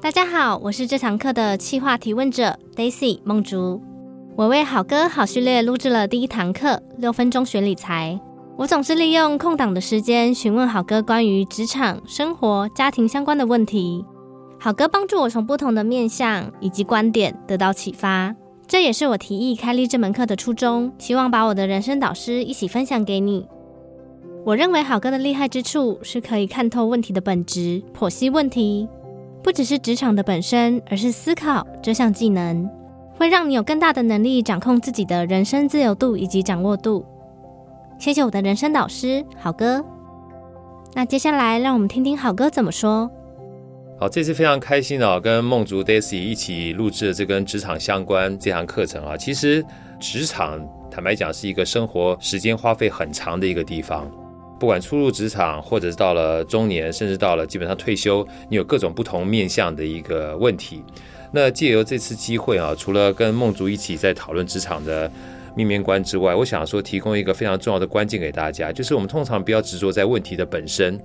大家好，我是这堂课的企划提问者 Daisy 梦竹。我为好歌好序列录制了第一堂课，六分钟学理财。我总是利用空档的时间询问好哥关于职场、生活、家庭相关的问题。好哥帮助我从不同的面向以及观点得到启发，这也是我提议开立这门课的初衷，希望把我的人生导师一起分享给你。我认为好哥的厉害之处是可以看透问题的本质，剖析问题。不只是职场的本身，而是思考这项技能，会让你有更大的能力掌控自己的人生自由度以及掌握度。谢谢我的人生导师好歌。那接下来让我们听听好歌怎么说。好，这次非常开心啊，跟梦竹 Daisy 一起录制这跟职场相关这堂课程啊。其实职场坦白讲是一个生活时间花费很长的一个地方。不管初入职场，或者是到了中年，甚至到了基本上退休，你有各种不同面向的一个问题。那借由这次机会啊，除了跟梦竹一起在讨论职场的面面观之外，我想说提供一个非常重要的关键给大家，就是我们通常不要执着在问题的本身，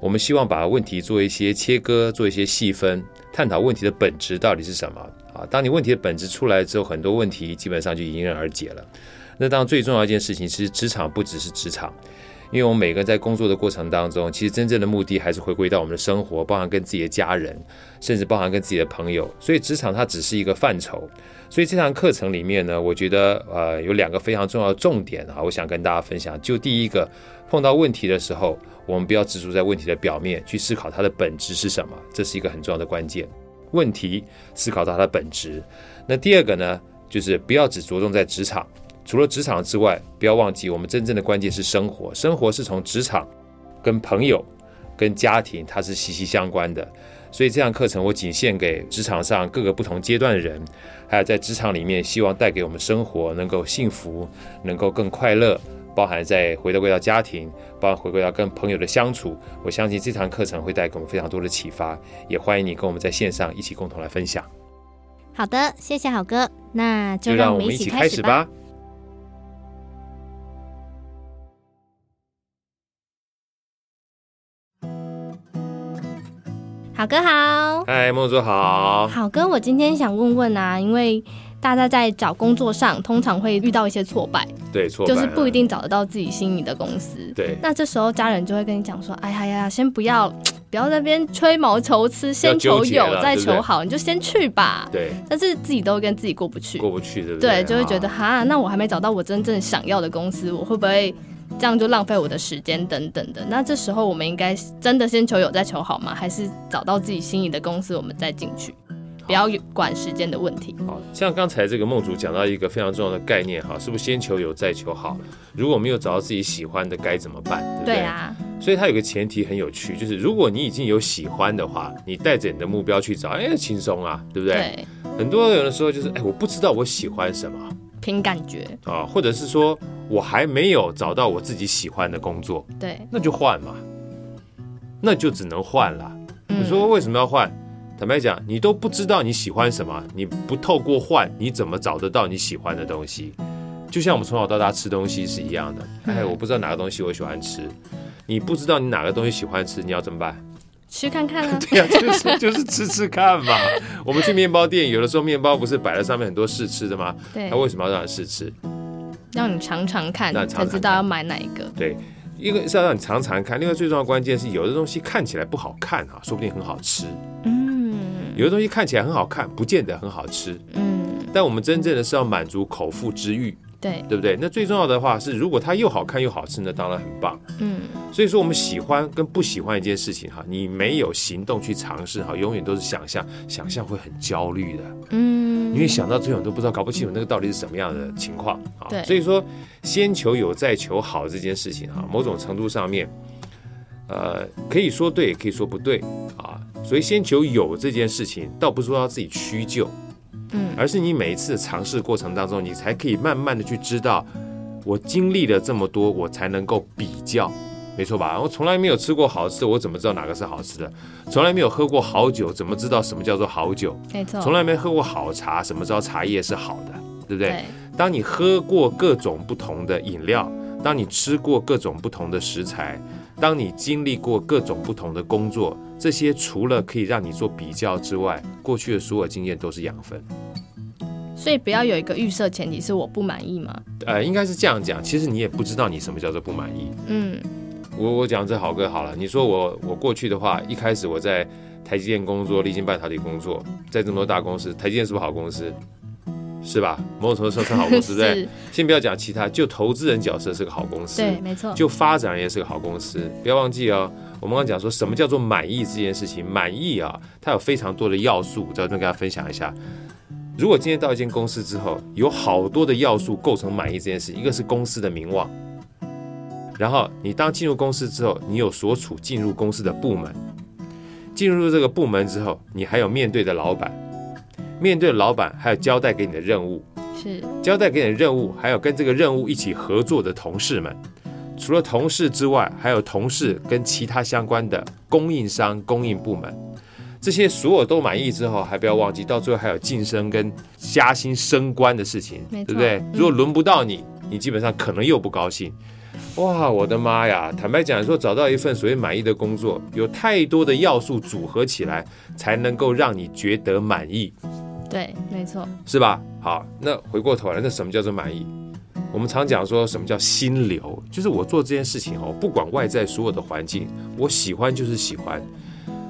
我们希望把问题做一些切割，做一些细分，探讨问题的本质到底是什么啊。当你问题的本质出来之后，很多问题基本上就迎刃而解了。那当然最重要一件事情，其实职场不只是职场。因为我们每个人在工作的过程当中，其实真正的目的还是回归到我们的生活，包含跟自己的家人，甚至包含跟自己的朋友。所以职场它只是一个范畴。所以这堂课程里面呢，我觉得呃有两个非常重要的重点啊，我想跟大家分享。就第一个，碰到问题的时候，我们不要执着在问题的表面，去思考它的本质是什么，这是一个很重要的关键。问题思考到它的本质。那第二个呢，就是不要只着重在职场。除了职场之外，不要忘记，我们真正的关键是生活。生活是从职场、跟朋友、跟家庭，它是息息相关的。所以这堂课程我仅献给职场上各个不同阶段的人，还有在职场里面希望带给我们生活能够幸福、能够更快乐，包含在回到归到家庭，包含回归到跟朋友的相处。我相信这堂课程会带给我们非常多的启发，也欢迎你跟我们在线上一起共同来分享。好的，谢谢好哥，那就让我们一起开始吧。好哥好，嗨，梦竹好。好哥，我今天想问问啊，因为大家在找工作上通常会遇到一些挫败，对，挫败就是不一定找得到自己心仪的公司。对，那这时候家人就会跟你讲说，哎呀呀，先不要，不要在那边吹毛求疵，先求有再求好，你就先去吧。对，但是自己都跟自己过不去，过不去，对不对？对，就会觉得哈，那我还没找到我真正想要的公司，我会不会？这样就浪费我的时间等等的，那这时候我们应该真的先求有再求好吗？还是找到自己心仪的公司，我们再进去，不要管时间的问题。好，像刚才这个梦主讲到一个非常重要的概念，哈，是不是先求有再求好？如果没有找到自己喜欢的，该怎么办？对不对？对啊。所以它有个前提很有趣，就是如果你已经有喜欢的话，你带着你的目标去找，哎，轻松啊，对不对？对。很多人的时候就是，哎，我不知道我喜欢什么。凭感觉啊，或者是说我还没有找到我自己喜欢的工作，对，那就换嘛，那就只能换了。你说为什么要换？坦白讲，你都不知道你喜欢什么，你不透过换，你怎么找得到你喜欢的东西？就像我们从小到大吃东西是一样的，哎，我不知道哪个东西我喜欢吃，你不知道你哪个东西喜欢吃，你要怎么办？吃看看啊，对呀、啊，就是就是吃吃看嘛。我们去面包店，有的时候面包不是摆在上面很多试吃的吗？对，他为什么要让你试吃？让你尝尝看，才知道要买哪一个。对，一个是要让你尝尝看，另外最重要的关键是，有的东西看起来不好看啊，说不定很好吃。嗯，有的东西看起来很好看，不见得很好吃。嗯，但我们真正的是要满足口腹之欲。对，对不对？那最重要的话是，如果它又好看又好吃，那当然很棒。嗯，所以说我们喜欢跟不喜欢一件事情哈，你没有行动去尝试哈，永远都是想象，想象会很焦虑的。嗯，因为想到最后都不知道，搞不清楚那个到底是什么样的情况啊。对，所以说先求有再求好这件事情哈，某种程度上面，呃，可以说对，也可以说不对啊。所以先求有这件事情，倒不是说要自己屈就。嗯，而是你每一次尝试过程当中，你才可以慢慢的去知道，我经历了这么多，我才能够比较，没错吧？我从来没有吃过好吃，我怎么知道哪个是好吃的？从来没有喝过好酒，怎么知道什么叫做好酒？没错。从来没喝过好茶，怎么知道茶叶是好的？对不对？对。当你喝过各种不同的饮料，当你吃过各种不同的食材，当你经历过各种不同的工作，这些除了可以让你做比较之外，过去的所有经验都是养分。所以不要有一个预设前提是我不满意吗？呃，应该是这样讲。其实你也不知道你什么叫做不满意。嗯，我我讲这好哥好了。你说我我过去的话，一开始我在台积电工作，力晶半导体工作，在这么多大公司，台积电是不是好公司？是吧？某种程度上是好公司，对不对？先不要讲其他，就投资人角色是个好公司，对，没错。就发展也是个好公司，不要忘记哦。我们刚刚讲说什么叫做满意这件事情，满意啊，它有非常多的要素，我在这边跟大家分享一下。如果今天到一间公司之后，有好多的要素构成满意这件事，一个是公司的名望，然后你当进入公司之后，你有所处进入公司的部门，进入这个部门之后，你还有面对的老板。面对老板，还有交代给你的任务，是交代给你的任务，还有跟这个任务一起合作的同事们。除了同事之外，还有同事跟其他相关的供应商、供应部门，这些所有都满意之后，还不要忘记，到最后还有晋升跟加薪升官的事情，对不对？如果轮不到你，你基本上可能又不高兴。哇，我的妈呀！坦白讲，说找到一份所谓满意的工作，有太多的要素组合起来，才能够让你觉得满意。对，没错，是吧？好，那回过头来，那什么叫做满意？我们常讲说什么叫心流，就是我做这件事情哦，不管外在所有的环境，我喜欢就是喜欢。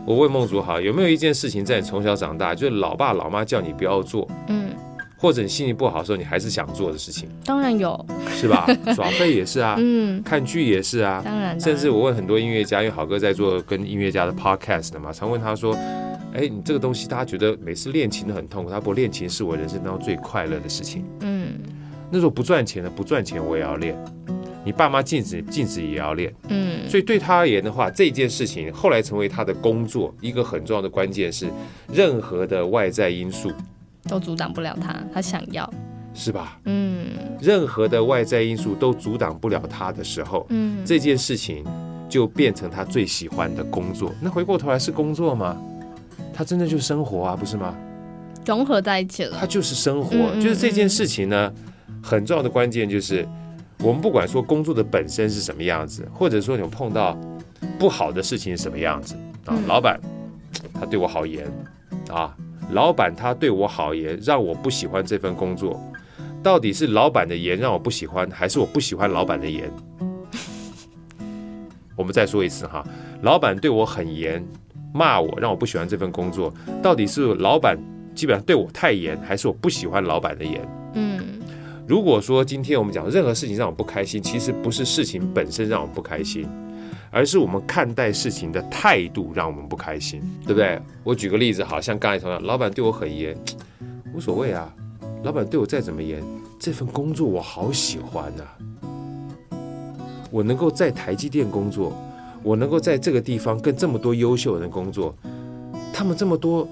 我问梦竹哈，有没有一件事情在你从小长大，就是老爸老妈叫你不要做，嗯，或者你心情不好的时候，你还是想做的事情？当然有，是吧？耍废也是啊，嗯，看剧也是啊，当然，甚至我问很多音乐家，因为好哥在做跟音乐家的 podcast 的嘛，常问他说。哎，你这个东西，大家觉得每次练琴都很痛苦。他不练琴是我人生当中最快乐的事情。嗯，那时候不赚钱的，不赚钱我也要练。你爸妈禁止，禁止也要练。嗯，所以对他而言的话，这件事情后来成为他的工作，一个很重要的关键是，任何的外在因素都阻挡不了他，他想要，是吧？嗯，任何的外在因素都阻挡不了他的时候，嗯，这件事情就变成他最喜欢的工作。那回过头来是工作吗？它真的就是生活啊，不是吗？融合在一起了。它就是生活，嗯嗯嗯，就是这件事情呢，很重要的关键就是，我们不管说工作的本身是什么样子，或者说你们碰到不好的事情是什么样子啊，嗯、老板他对我好严啊，老板他对我好严，让我不喜欢这份工作，到底是老板的严让我不喜欢，还是我不喜欢老板的严？我们再说一次哈，老板对我很严。骂我，让我不喜欢这份工作，到底是老板基本上对我太严，还是我不喜欢老板的严？嗯，如果说今天我们讲任何事情让我不开心，其实不是事情本身让我不开心，而是我们看待事情的态度让我们不开心，对不对？我举个例子，好像刚才同样，老板对我很严，无所谓啊，老板对我再怎么严，这份工作我好喜欢啊，我能够在台积电工作。我能够在这个地方跟这么多优秀的人工作，他们这么多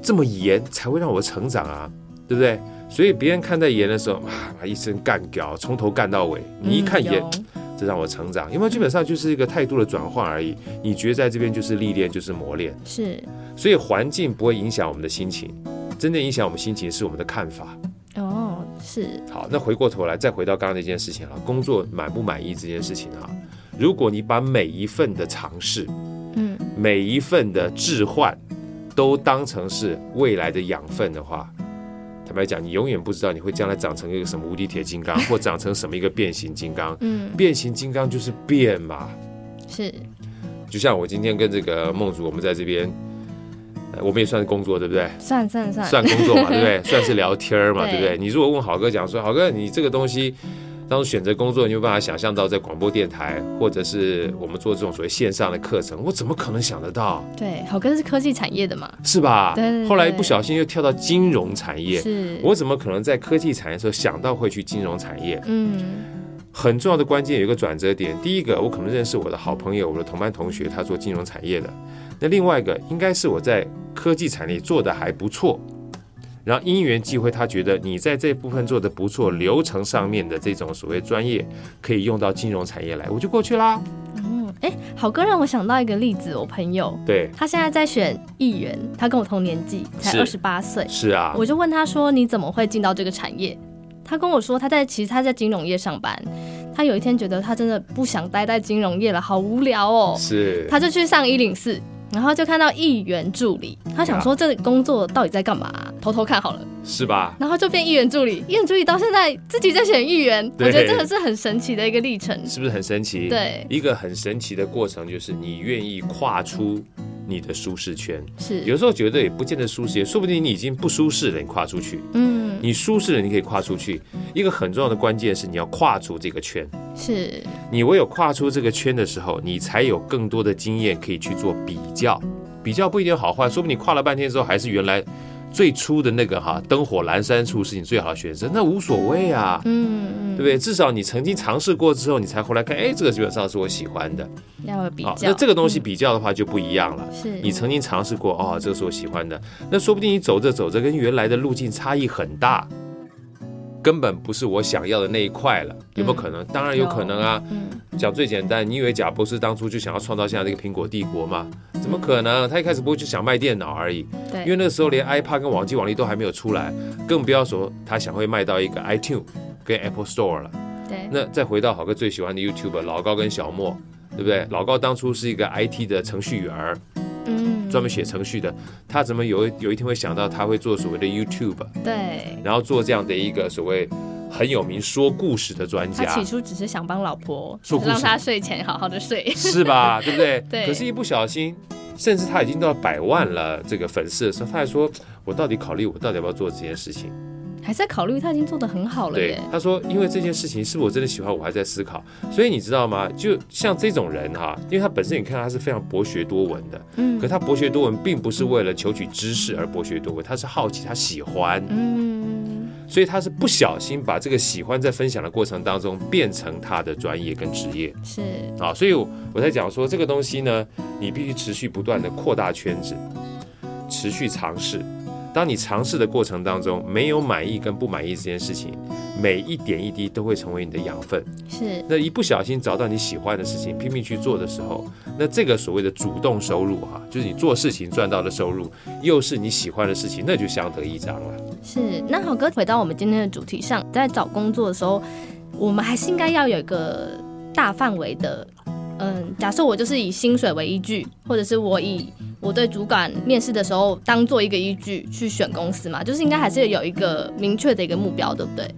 这么严，才会让我成长啊，对不对？所以别人看待严的时候，啊，一身干掉，从头干到尾。你一看严，这让我成长，因为基本上就是一个态度的转换而已。你觉得在这边就是历练，就是磨练，是。所以环境不会影响我们的心情，真正影响我们心情是我们的看法。哦，是。好，那回过头来再回到刚刚那件事情啊，工作满不满意这件事情啊。如果你把每一份的尝试，嗯，每一份的置换，都当成是未来的养分的话，坦白讲，你永远不知道你会将来长成一个什么无敌铁金刚，或长成什么一个变形金刚。嗯，变形金刚就是变嘛。是。就像我今天跟这个梦主，我们在这边，我们也算是工作，对不对？算算算。算工作嘛，对不对？算是聊天嘛，对不对？你如果问好哥讲说，好哥，你这个东西。当选择工作，你有办法想象到在广播电台，或者是我们做这种所谓线上的课程，我怎么可能想得到？对，好哥是科技产业的嘛，是吧？对，对，对。后来不小心又跳到金融产业，是。我怎么可能在科技产业的时候想到会去金融产业？嗯，很重要的关键有一个转折点。第一个，我可能认识我的好朋友，我的同班同学，他做金融产业的。那另外一个，应该是我在科技产业做的还不错。然后因缘际会，他觉得你在这部分做的不错，流程上面的这种所谓专业可以用到金融产业来，我就过去啦。嗯，哎，好哥让我想到一个例子，我朋友，对，他现在在选议员，他跟我同年纪，才二十八岁。是啊，我就问他说：“你怎么会进到这个产业？”他跟我说：“他在其实他在金融业上班。”他有一天觉得他真的不想待在金融业了，好无聊哦。是，他就去上一零四。然后就看到议员助理，他想说这个工作到底在干嘛、啊？偷偷看好了，是吧？然后就变议员助理，议员助理到现在自己在选议员，我觉得这个是很神奇的一个历程，是不是很神奇？对，一个很神奇的过程就是你愿意跨出你的舒适圈，是。有时候觉得也不见得舒适，说不定你已经不舒适了，你跨出去，嗯，你舒适了，你可以跨出去。一个很重要的关键是你要跨出这个圈，是。你唯有跨出这个圈的时候，你才有更多的经验可以去做比较。比较不一定好坏，说不定你跨了半天之后，还是原来最初的那个哈灯火阑珊处是你最好的选择，那无所谓啊，嗯嗯，对不对？至少你曾经尝试过之后，你才回来看，哎，这个基本上是我喜欢的。要有比较，那这个东西比较的话就不一样了。是你曾经尝试过，哦，这个是我喜欢的，那说不定你走着走着跟原来的路径差异很大。根本不是我想要的那一块了，有没有可能？嗯、当然有可能啊。讲、嗯、最简单，你以为贾博士当初就想要创造现在这个苹果帝国吗？怎么可能？他一开始不会就想卖电脑而已。对，因为那个时候连 iPad 跟网际网力都还没有出来，更不要说他想会卖到一个 iTunes 跟 Apple Store 了。对，那再回到好哥最喜欢的 YouTuber 老高跟小莫，对不对？老高当初是一个 IT 的程序员。嗯，专门写程序的，他怎么有有一天会想到他会做所谓的 YouTube？对，然后做这样的一个所谓很有名说故事的专家。他起初只是想帮老婆说故事，让他睡前好好的睡，是吧？对不对？对。可是，一不小心，甚至他已经到百万了这个粉丝的时候，他还说：“我到底考虑，我到底要不要做这件事情？”还在考虑，他已经做得很好了耶。对，他说，因为这件事情是我真的喜欢，我还在思考。所以你知道吗？就像这种人哈，因为他本身你看他是非常博学多闻的，嗯，可他博学多闻并不是为了求取知识而博学多闻，他是好奇，他喜欢，嗯，所以他是不小心把这个喜欢在分享的过程当中变成他的专业跟职业，是啊，所以我在讲说这个东西呢，你必须持续不断的扩大圈子，持续尝试。当你尝试的过程当中没有满意跟不满意这件事情，每一点一滴都会成为你的养分。是，那一不小心找到你喜欢的事情，拼命去做的时候，那这个所谓的主动收入哈，就是你做事情赚到的收入，又是你喜欢的事情，那就相得益彰了。是，那好哥回到我们今天的主题上，在找工作的时候，我们还是应该要有一个大范围的，嗯，假设我就是以薪水为依据，或者是我以。我对主管面试的时候，当做一个依据去选公司嘛，就是应该还是有一个明确的一个目标，对不对？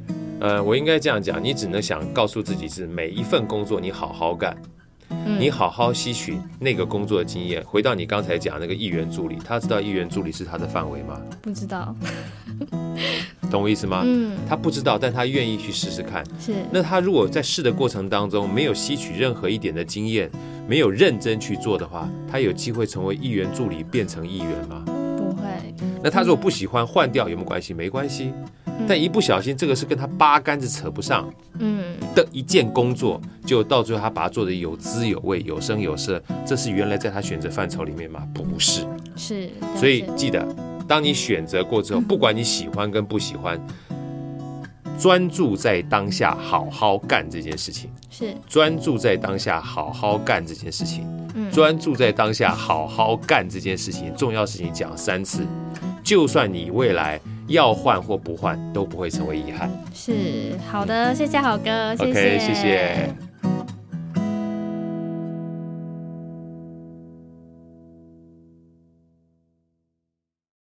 呃，我应该这样讲，你只能想告诉自己是每一份工作你好好干。你好好吸取那个工作的经验，回到你刚才讲那个议员助理，他知道议员助理是他的范围吗？不知道，懂我意思吗？嗯，他不知道，但他愿意去试试看。是，那他如果在试的过程当中没有吸取任何一点的经验，没有认真去做的话，他有机会成为议员助理变成议员吗？不会。那他如果不喜欢换掉有没有关系？没关系。但一不小心，这个是跟他八竿子扯不上，嗯，的一件工作，就到最后他把它做的有滋有味、有声有色，这是原来在他选择范畴里面吗？不是，是。所以记得，当你选择过之后，不管你喜欢跟不喜欢，专注在当下，好好干这件事情。是。专注在当下，好好干这件事情。嗯。专注在当下，好好干这件事情。重要事情讲三次，就算你未来。要换或不换都不会成为遗憾。是好的，谢谢好哥，谢谢谢谢。